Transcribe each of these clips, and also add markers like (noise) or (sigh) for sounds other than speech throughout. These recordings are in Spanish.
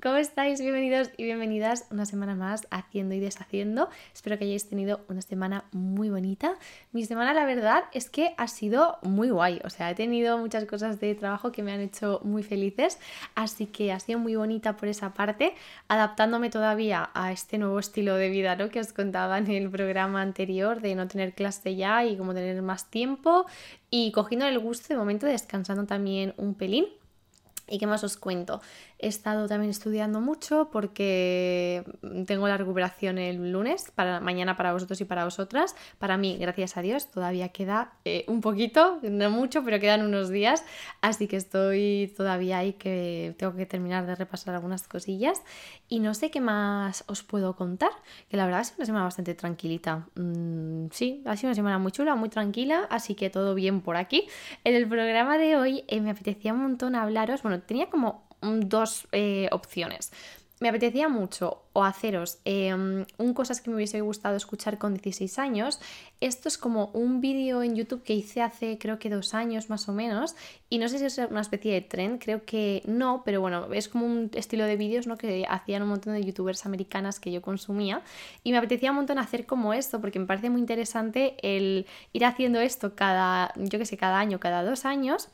¿Cómo estáis? Bienvenidos y bienvenidas una semana más haciendo y deshaciendo. Espero que hayáis tenido una semana muy bonita. Mi semana, la verdad, es que ha sido muy guay. O sea, he tenido muchas cosas de trabajo que me han hecho muy felices. Así que ha sido muy bonita por esa parte, adaptándome todavía a este nuevo estilo de vida ¿no? que os contaba en el programa anterior de no tener clase ya y como tener más tiempo y cogiendo el gusto de momento descansando también un pelín. ¿Y qué más os cuento? He estado también estudiando mucho porque tengo la recuperación el lunes, para mañana para vosotros y para vosotras. Para mí, gracias a Dios, todavía queda eh, un poquito, no mucho, pero quedan unos días. Así que estoy todavía ahí que tengo que terminar de repasar algunas cosillas. Y no sé qué más os puedo contar, que la verdad es una semana bastante tranquilita. Mm, sí, ha sido una semana muy chula, muy tranquila, así que todo bien por aquí. En el programa de hoy eh, me apetecía un montón hablaros, bueno, tenía como dos eh, opciones. Me apetecía mucho o haceros em, un cosas que me hubiese gustado escuchar con 16 años. Esto es como un vídeo en YouTube que hice hace creo que dos años más o menos y no sé si es una especie de trend, creo que no, pero bueno, es como un estilo de vídeos ¿no? que hacían un montón de youtubers americanas que yo consumía y me apetecía un montón hacer como esto porque me parece muy interesante el ir haciendo esto cada, yo que sé, cada año, cada dos años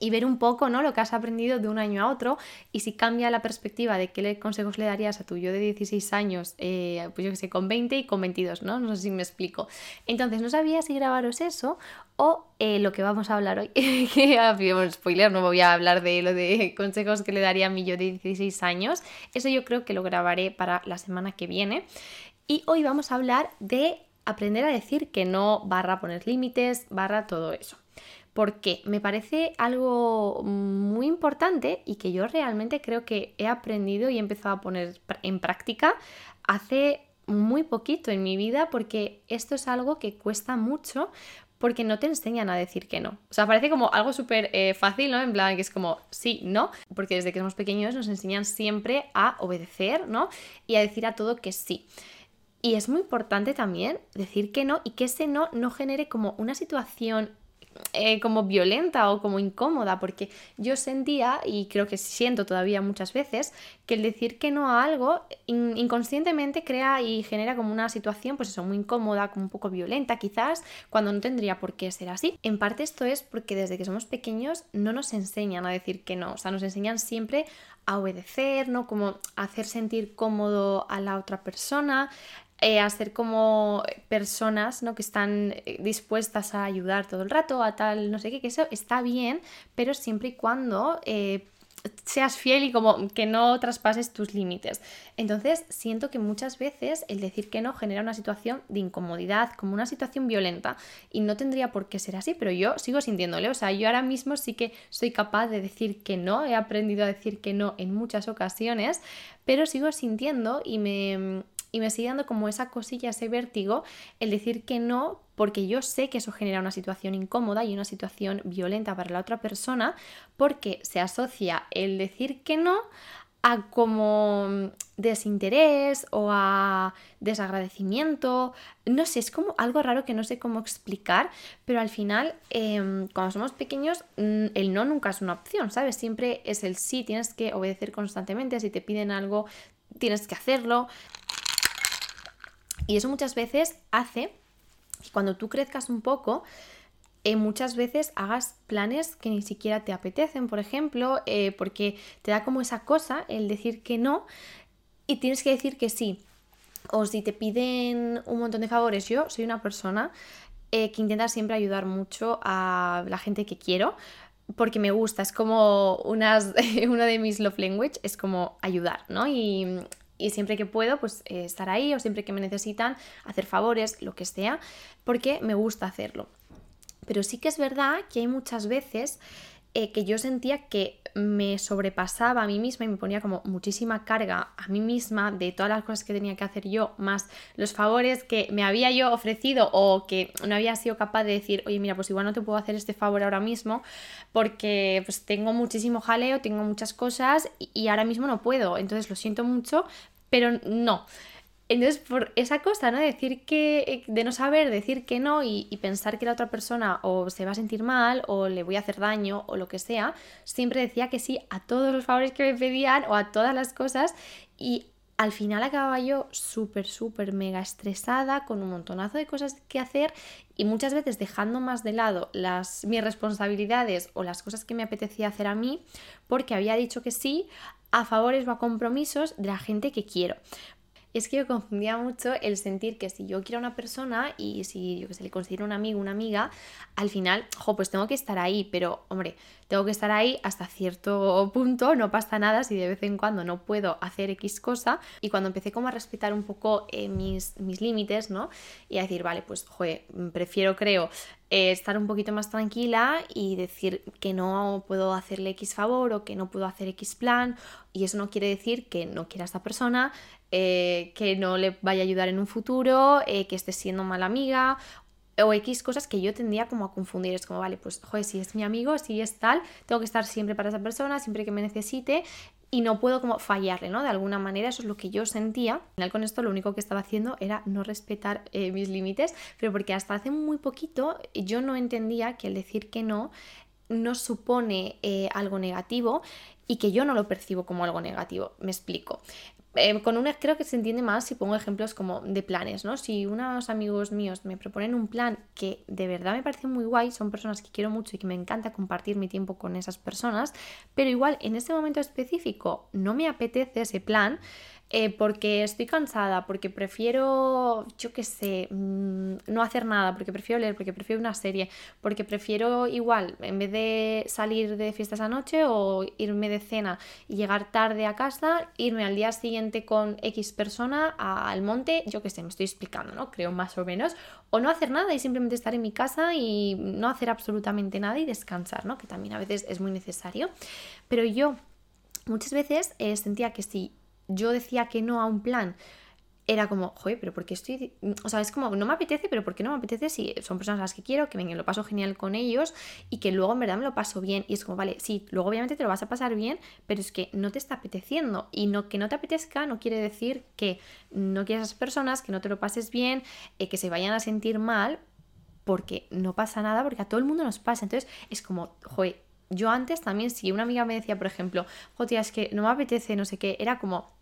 y ver un poco ¿no? lo que has aprendido de un año a otro y si cambia la perspectiva de qué consejos le darías a tu yo de 16 años, eh, pues yo que sé, con 20 y con 22, ¿no? No sé si me explico. Entonces no sabía si grabaros eso o eh, lo que vamos a hablar hoy, (laughs) que un spoiler, no voy a hablar de lo de consejos que le daría a mi yo de 16 años, eso yo creo que lo grabaré para la semana que viene. Y hoy vamos a hablar de aprender a decir que no, barra poner límites, barra todo eso porque me parece algo muy importante y que yo realmente creo que he aprendido y he empezado a poner en práctica hace muy poquito en mi vida porque esto es algo que cuesta mucho porque no te enseñan a decir que no. O sea, parece como algo súper eh, fácil, ¿no? En plan, que es como sí, no, porque desde que somos pequeños nos enseñan siempre a obedecer, ¿no? Y a decir a todo que sí. Y es muy importante también decir que no y que ese no no genere como una situación eh, como violenta o como incómoda, porque yo sentía, y creo que siento todavía muchas veces, que el decir que no a algo inconscientemente crea y genera como una situación, pues eso, muy incómoda, como un poco violenta quizás, cuando no tendría por qué ser así. En parte esto es porque desde que somos pequeños no nos enseñan a decir que no, o sea, nos enseñan siempre a obedecer, ¿no? Como hacer sentir cómodo a la otra persona, eh, a ser como personas ¿no? que están eh, dispuestas a ayudar todo el rato, a tal, no sé qué, que eso está bien, pero siempre y cuando eh, seas fiel y como que no traspases tus límites. Entonces siento que muchas veces el decir que no genera una situación de incomodidad, como una situación violenta y no tendría por qué ser así, pero yo sigo sintiéndole, o sea, yo ahora mismo sí que soy capaz de decir que no, he aprendido a decir que no en muchas ocasiones, pero sigo sintiendo y me y me sigue dando como esa cosilla, ese vértigo, el decir que no, porque yo sé que eso genera una situación incómoda y una situación violenta para la otra persona, porque se asocia el decir que no a como desinterés o a desagradecimiento. No sé, es como algo raro que no sé cómo explicar, pero al final, em, cuando somos pequeños, mm, el no nunca es una opción, ¿sabes? Siempre es el sí, tienes que obedecer constantemente, si te piden algo, tienes que hacerlo. Y eso muchas veces hace que cuando tú crezcas un poco, eh, muchas veces hagas planes que ni siquiera te apetecen, por ejemplo, eh, porque te da como esa cosa el decir que no y tienes que decir que sí. O si te piden un montón de favores, yo soy una persona eh, que intenta siempre ayudar mucho a la gente que quiero, porque me gusta, es como unas, (laughs) una de mis love language, es como ayudar, ¿no? Y y siempre que puedo, pues eh, estar ahí o siempre que me necesitan, hacer favores, lo que sea, porque me gusta hacerlo. Pero sí que es verdad que hay muchas veces eh, que yo sentía que me sobrepasaba a mí misma y me ponía como muchísima carga a mí misma de todas las cosas que tenía que hacer yo, más los favores que me había yo ofrecido o que no había sido capaz de decir, oye, mira, pues igual no te puedo hacer este favor ahora mismo porque pues tengo muchísimo jaleo, tengo muchas cosas y ahora mismo no puedo, entonces lo siento mucho, pero no. Entonces, por esa cosa, ¿no? Decir que, de no saber, decir que no y, y, pensar que la otra persona o se va a sentir mal o le voy a hacer daño o lo que sea, siempre decía que sí a todos los favores que me pedían o a todas las cosas y al final acababa yo súper, súper mega estresada, con un montonazo de cosas que hacer y muchas veces dejando más de lado las, mis responsabilidades o las cosas que me apetecía hacer a mí, porque había dicho que sí a favores o a compromisos de la gente que quiero es que yo confundía mucho el sentir que si yo quiero a una persona y si yo que se le considero un amigo, una amiga, al final, jo, pues tengo que estar ahí, pero hombre, tengo que estar ahí hasta cierto punto, no pasa nada si de vez en cuando no puedo hacer X cosa. Y cuando empecé como a respetar un poco eh, mis, mis límites, ¿no? Y a decir, vale, pues, joder, prefiero, creo, eh, estar un poquito más tranquila y decir que no puedo hacerle X favor o que no puedo hacer X plan y eso no quiere decir que no quiera a esta persona, eh, que no le vaya a ayudar en un futuro, eh, que esté siendo mala amiga o X cosas que yo tendría como a confundir. Es como, vale, pues, joder, si es mi amigo, si es tal, tengo que estar siempre para esa persona, siempre que me necesite y no puedo como fallarle, ¿no? De alguna manera eso es lo que yo sentía. Al final con esto lo único que estaba haciendo era no respetar eh, mis límites, pero porque hasta hace muy poquito yo no entendía que el decir que no no supone eh, algo negativo y que yo no lo percibo como algo negativo. Me explico. Eh, con una creo que se entiende más si pongo ejemplos como de planes, ¿no? Si unos amigos míos me proponen un plan que de verdad me parece muy guay, son personas que quiero mucho y que me encanta compartir mi tiempo con esas personas, pero igual en ese momento específico no me apetece ese plan, eh, porque estoy cansada, porque prefiero, yo qué sé, mm, no hacer nada, porque prefiero leer, porque prefiero una serie, porque prefiero igual, en vez de salir de fiesta esa noche o irme de cena y llegar tarde a casa, irme al día siguiente con X persona al monte, yo qué sé, me estoy explicando, ¿no? Creo más o menos, o no hacer nada y simplemente estar en mi casa y no hacer absolutamente nada y descansar, ¿no? Que también a veces es muy necesario. Pero yo muchas veces eh, sentía que si yo decía que no a un plan, era como, joder, pero ¿por qué estoy.? O sea, es como, no me apetece, pero ¿por qué no me apetece si son personas a las que quiero, que vengan, lo paso genial con ellos y que luego en verdad me lo paso bien? Y es como, vale, sí, luego obviamente te lo vas a pasar bien, pero es que no te está apeteciendo. Y no, que no te apetezca no quiere decir que no quieras a esas personas, que no te lo pases bien, eh, que se vayan a sentir mal, porque no pasa nada, porque a todo el mundo nos pasa. Entonces es como, joder, yo antes también, si una amiga me decía, por ejemplo, joder, es que no me apetece, no sé qué, era como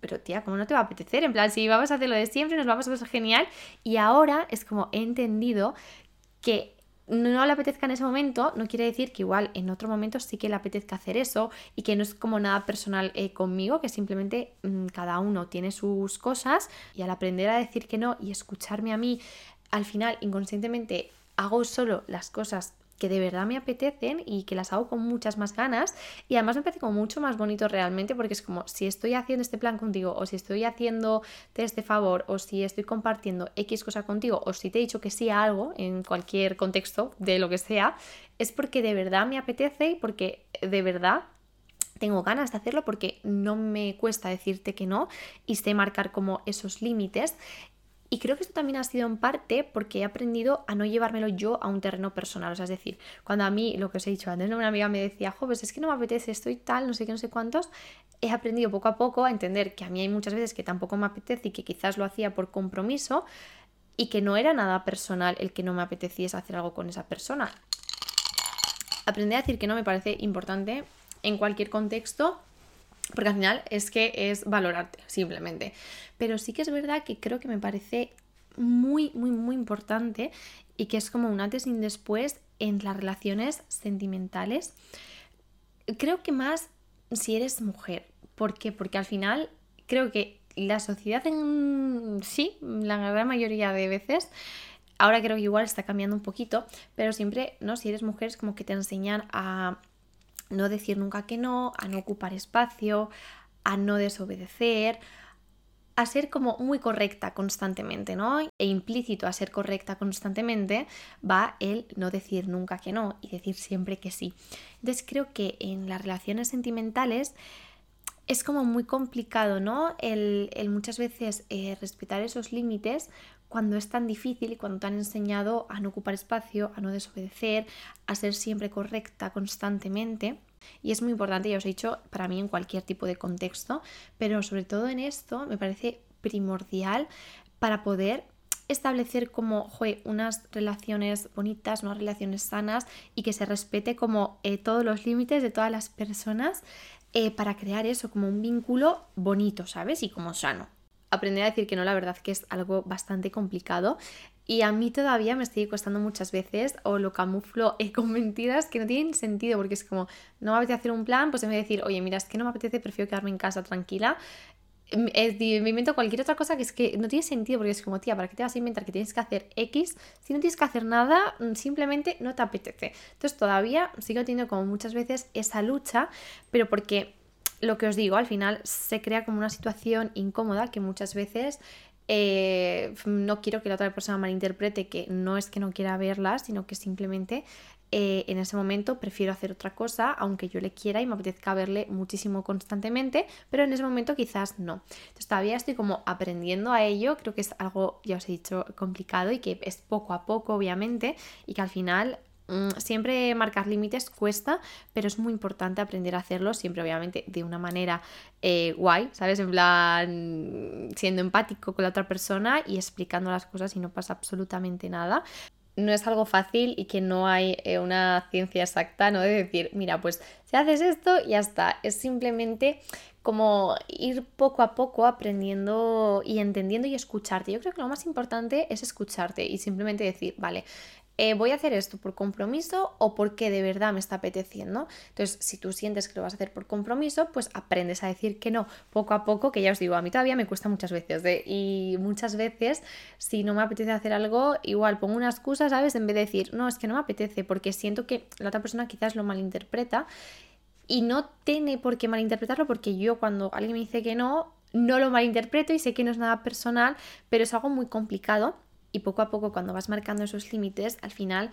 pero tía, ¿cómo no te va a apetecer? En plan, si vamos a hacer lo de siempre, nos vamos a pasar genial. Y ahora es como he entendido que no le apetezca en ese momento, no quiere decir que igual en otro momento sí que le apetezca hacer eso y que no es como nada personal eh, conmigo, que simplemente mm, cada uno tiene sus cosas y al aprender a decir que no y escucharme a mí, al final inconscientemente hago solo las cosas que de verdad me apetecen y que las hago con muchas más ganas. Y además me parece como mucho más bonito realmente porque es como si estoy haciendo este plan contigo o si estoy haciendo este favor o si estoy compartiendo X cosa contigo o si te he dicho que sí a algo en cualquier contexto de lo que sea, es porque de verdad me apetece y porque de verdad tengo ganas de hacerlo porque no me cuesta decirte que no y sé marcar como esos límites y creo que esto también ha sido en parte porque he aprendido a no llevármelo yo a un terreno personal. O sea, es decir, cuando a mí, lo que os he dicho antes, una amiga me decía, jo, pues es que no me apetece, estoy tal, no sé qué, no sé cuántos, he aprendido poco a poco a entender que a mí hay muchas veces que tampoco me apetece y que quizás lo hacía por compromiso y que no era nada personal el que no me apeteciese hacer algo con esa persona. Aprender a decir que no me parece importante en cualquier contexto porque al final es que es valorarte, simplemente. Pero sí que es verdad que creo que me parece muy, muy, muy importante y que es como un antes y un después en las relaciones sentimentales. Creo que más si eres mujer. ¿Por qué? Porque al final creo que la sociedad en sí, la gran mayoría de veces, ahora creo que igual está cambiando un poquito, pero siempre, ¿no? Si eres mujer es como que te enseñan a no decir nunca que no, a no ocupar espacio, a no desobedecer, a ser como muy correcta constantemente, ¿no? E implícito a ser correcta constantemente va el no decir nunca que no y decir siempre que sí. Entonces creo que en las relaciones sentimentales es como muy complicado, ¿no? El, muchas veces eh, respetar esos límites cuando es tan difícil y cuando te han enseñado a no ocupar espacio, a no desobedecer, a ser siempre correcta constantemente. Y es muy importante, ya os he dicho, para mí en cualquier tipo de contexto, pero sobre todo en esto me parece primordial para poder establecer como unas relaciones bonitas, unas relaciones sanas y que se respete como eh, todos los límites de todas las personas eh, para crear eso como un vínculo bonito, ¿sabes? Y como sano. Aprender a decir que no, la verdad que es algo bastante complicado y a mí todavía me sigue costando muchas veces o lo camuflo eh, (laughs) con mentiras que no tienen sentido porque es como, no me apetece hacer un plan, pues en vez de decir, oye, mira, es que no me apetece, prefiero quedarme en casa tranquila, me invento cualquier otra cosa que es que no tiene sentido porque es como, tía, ¿para qué te vas a inventar que tienes que hacer X? Si no tienes que hacer nada, mm, simplemente no te apetece. Entonces todavía sigo teniendo como muchas veces esa lucha, pero porque lo que os digo, al final se crea como una situación incómoda que muchas veces eh, no quiero que la otra persona malinterprete que no es que no quiera verla, sino que simplemente eh, en ese momento prefiero hacer otra cosa, aunque yo le quiera y me apetezca verle muchísimo constantemente, pero en ese momento quizás no. Entonces todavía estoy como aprendiendo a ello, creo que es algo, ya os he dicho, complicado y que es poco a poco, obviamente, y que al final mm, siempre marcar límites cuesta, pero es muy importante aprender a hacerlo, siempre obviamente de una manera eh, guay, ¿sabes? En plan, siendo empático con la otra persona y explicando las cosas y no pasa absolutamente nada no es algo fácil y que no hay eh, una ciencia exacta, ¿no? De decir, mira, pues si haces esto, ya está. Es simplemente como ir poco a poco aprendiendo y entendiendo y escucharte. Yo creo que lo más importante es escucharte y simplemente decir, vale, eh, voy a hacer esto por compromiso o porque de verdad me está apeteciendo. Entonces, si tú sientes que lo vas a hacer por compromiso, pues aprendes a decir que no poco a poco, que ya os digo, a mí todavía me cuesta muchas veces. ¿eh? Y muchas veces, si no me apetece hacer algo, igual pongo una excusa, ¿sabes? En vez de decir, no, es que no me apetece, porque siento que la otra persona quizás lo malinterpreta. Y no tiene por qué malinterpretarlo porque yo cuando alguien me dice que no, no lo malinterpreto y sé que no es nada personal, pero es algo muy complicado y poco a poco cuando vas marcando esos límites, al final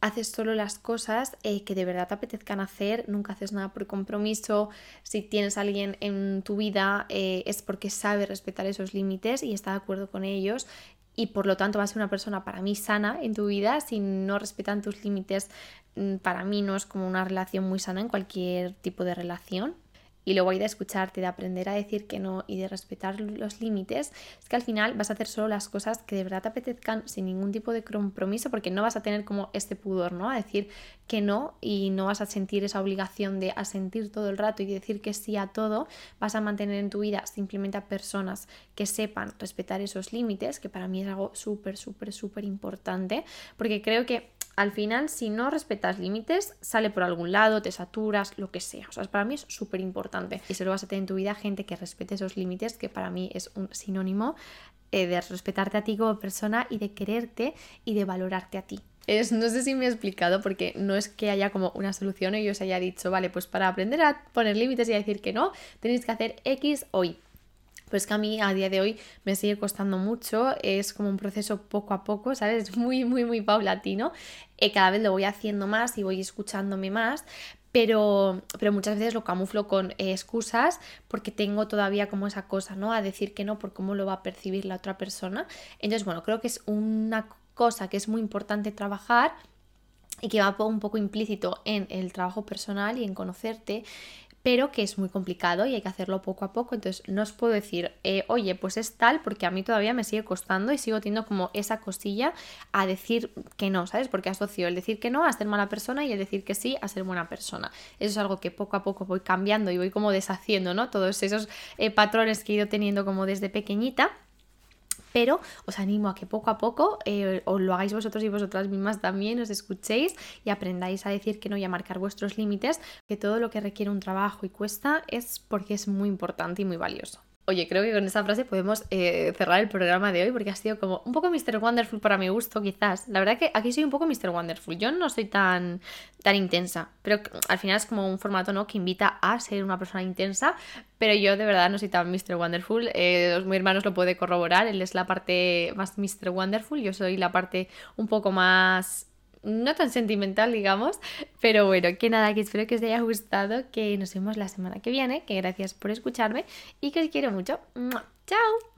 haces solo las cosas eh, que de verdad te apetezcan hacer, nunca haces nada por compromiso, si tienes alguien en tu vida eh, es porque sabe respetar esos límites y está de acuerdo con ellos y por lo tanto va a ser una persona para mí sana en tu vida, si no respetan tus límites, mm, para mí no es como una relación muy sana en cualquier tipo de relación y luego hay de escucharte, de aprender a decir que no y de respetar los límites, es que al final vas a hacer solo las cosas que de verdad te apetezcan sin ningún tipo de compromiso porque no vas a tener como este pudor, ¿no? A decir que no y no vas a sentir esa obligación de asentir todo el rato y decir que sí a todo, vas a mantener en tu vida simplemente a personas que sepan respetar esos límites, que para mí es algo súper, súper, súper importante, porque creo que al final, si no respetas límites, sale por algún lado, te saturas, lo que sea. O sea, para mí es súper importante. Y se lo vas a tener en tu vida gente que respete esos límites, que para mí es un sinónimo eh, de respetarte a ti como persona y de quererte y de valorarte a ti. Es, no sé si me he explicado porque no es que haya como una solución y yo os haya dicho, vale, pues para aprender a poner límites y a decir que no, tenéis que hacer X o Y. Pues que a mí a día de hoy me sigue costando mucho, es como un proceso poco a poco, ¿sabes? Es muy, muy, muy paulatino. Eh, cada vez lo voy haciendo más y voy escuchándome más, pero, pero, muchas veces lo camuflo con eh, excusas porque tengo todavía como esa cosa, ¿no? A decir que no por cómo lo va a percibir la otra persona. Entonces, bueno, creo que es una cosa que es muy importante trabajar y que va un poco implícito en el trabajo personal y en conocerte pero que es muy complicado y hay que hacerlo poco a poco. Entonces no os puedo decir, eh, oye, pues es tal, porque a mí todavía me sigue costando y sigo teniendo como esa cosilla a decir que no, ¿sabes? Porque asocio el decir que no a ser mala persona y el decir que sí a ser buena persona. Eso es algo que poco a poco voy cambiando y voy como deshaciendo, ¿no? Todos esos eh, patrones que he ido teniendo como desde pequeñita pero os animo a que poco a poco eh, os lo hagáis vosotros y vosotras mismas también, os escuchéis y aprendáis a decir que no y a marcar vuestros límites, que todo lo que requiere un trabajo y cuesta es porque es muy importante y muy valioso. Oye, creo que con esa frase podemos eh, cerrar el programa de hoy porque ha sido como un poco Mr. Wonderful para mi gusto, quizás. La verdad que aquí soy un poco Mr. Wonderful. Yo no soy tan, tan intensa, pero al final es como un formato ¿no? que invita a ser una persona intensa, pero yo de verdad no soy tan Mr. Wonderful. Eh, mi hermano os lo puede corroborar, él es la parte más Mr. Wonderful, yo soy la parte un poco más no tan sentimental, digamos, pero bueno, que nada, que espero que os haya gustado, que nos vemos la semana que viene, que gracias por escucharme y que os quiero mucho. ¡Chao!